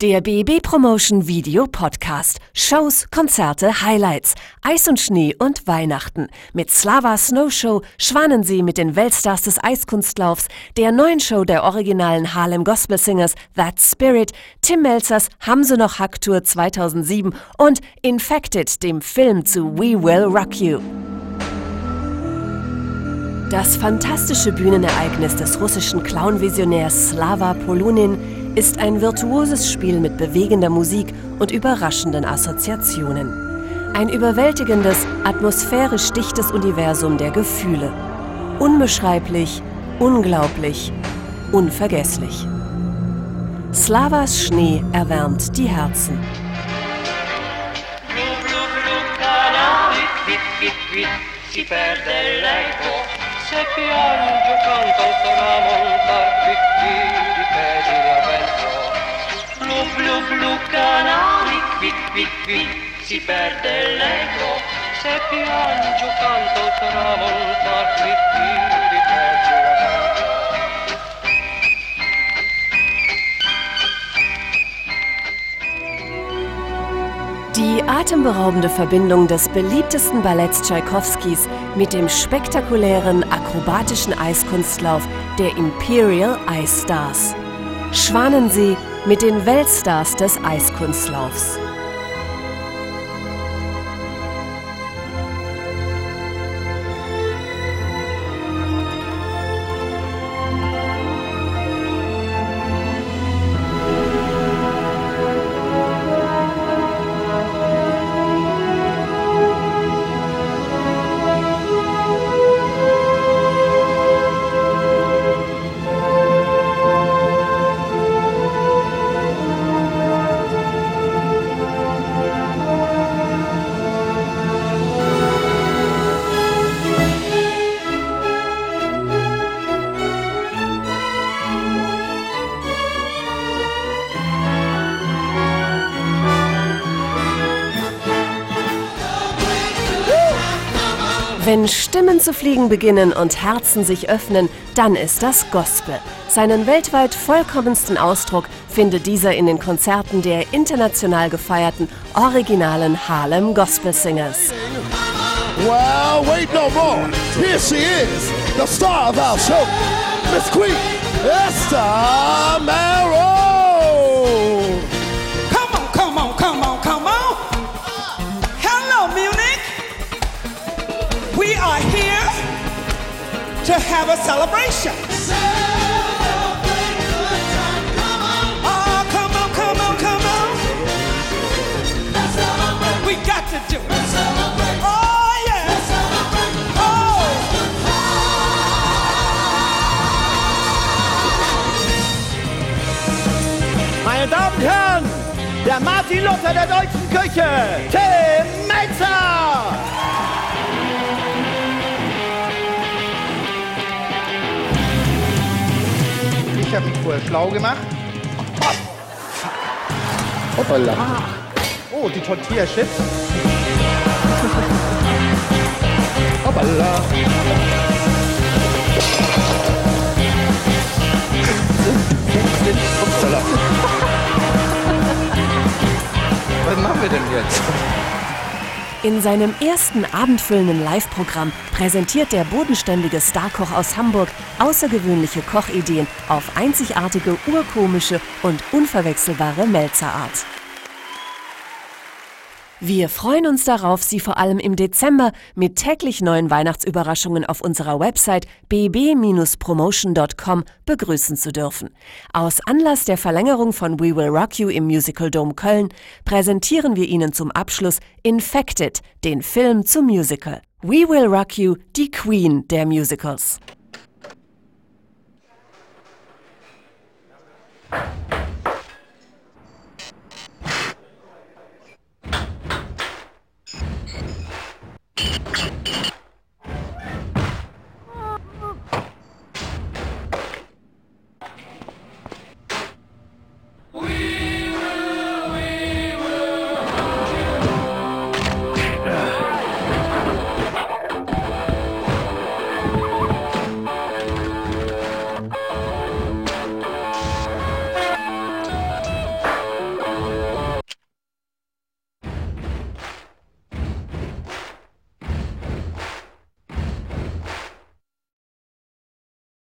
Der BB Promotion Video Podcast. Shows, Konzerte, Highlights, Eis und Schnee und Weihnachten. Mit Slava Snow Show, Schwanensee mit den Weltstars des Eiskunstlaufs, der neuen Show der originalen Harlem Gospel Singers That Spirit, Tim Melzers Hamse noch Hack Tour 2007 und Infected, dem Film zu We Will Rock You. Das fantastische Bühnenereignis des russischen Clown-Visionärs Slava Polunin ist ein virtuoses Spiel mit bewegender Musik und überraschenden Assoziationen. Ein überwältigendes, atmosphärisch dichtes Universum der Gefühle. Unbeschreiblich, unglaublich, unvergesslich. Slavas Schnee erwärmt die Herzen. si perde l'eco, se piange canto tramontar, blu qui si perde l'eco, se piango canto tramontar, qui Die atemberaubende Verbindung des beliebtesten Balletts Tschaikowskis mit dem spektakulären akrobatischen Eiskunstlauf der Imperial Ice Stars. Schwanensee mit den Weltstars des Eiskunstlaufs. Wenn Stimmen zu fliegen beginnen und Herzen sich öffnen, dann ist das Gospel. Seinen weltweit vollkommensten Ausdruck findet dieser in den Konzerten der international gefeierten originalen Harlem Gospel Singers. Well, wait no more. Here she is, the star of our show, Miss Queen Esther Marrow. Have a celebration. Celebrate time, come on. Oh, come on, come on, come on. We got to do it. Oh, yeah. Oh. Meine Damen und Herren, der Martin Luther der deutschen Küche, Tim Melzer! Ich habe mich vorher schlau gemacht. Hoppala. Oh, die Tortilla Chips. Hoppala. Was machen wir denn jetzt? In seinem ersten abendfüllenden Live-Programm präsentiert der bodenständige Starkoch aus Hamburg außergewöhnliche Kochideen auf einzigartige, urkomische und unverwechselbare Melzerart. Wir freuen uns darauf, Sie vor allem im Dezember mit täglich neuen Weihnachtsüberraschungen auf unserer Website bb-promotion.com begrüßen zu dürfen. Aus Anlass der Verlängerung von We Will Rock You im Musical Dome Köln präsentieren wir Ihnen zum Abschluss Infected, den Film zum Musical. We Will Rock You, die Queen der Musicals.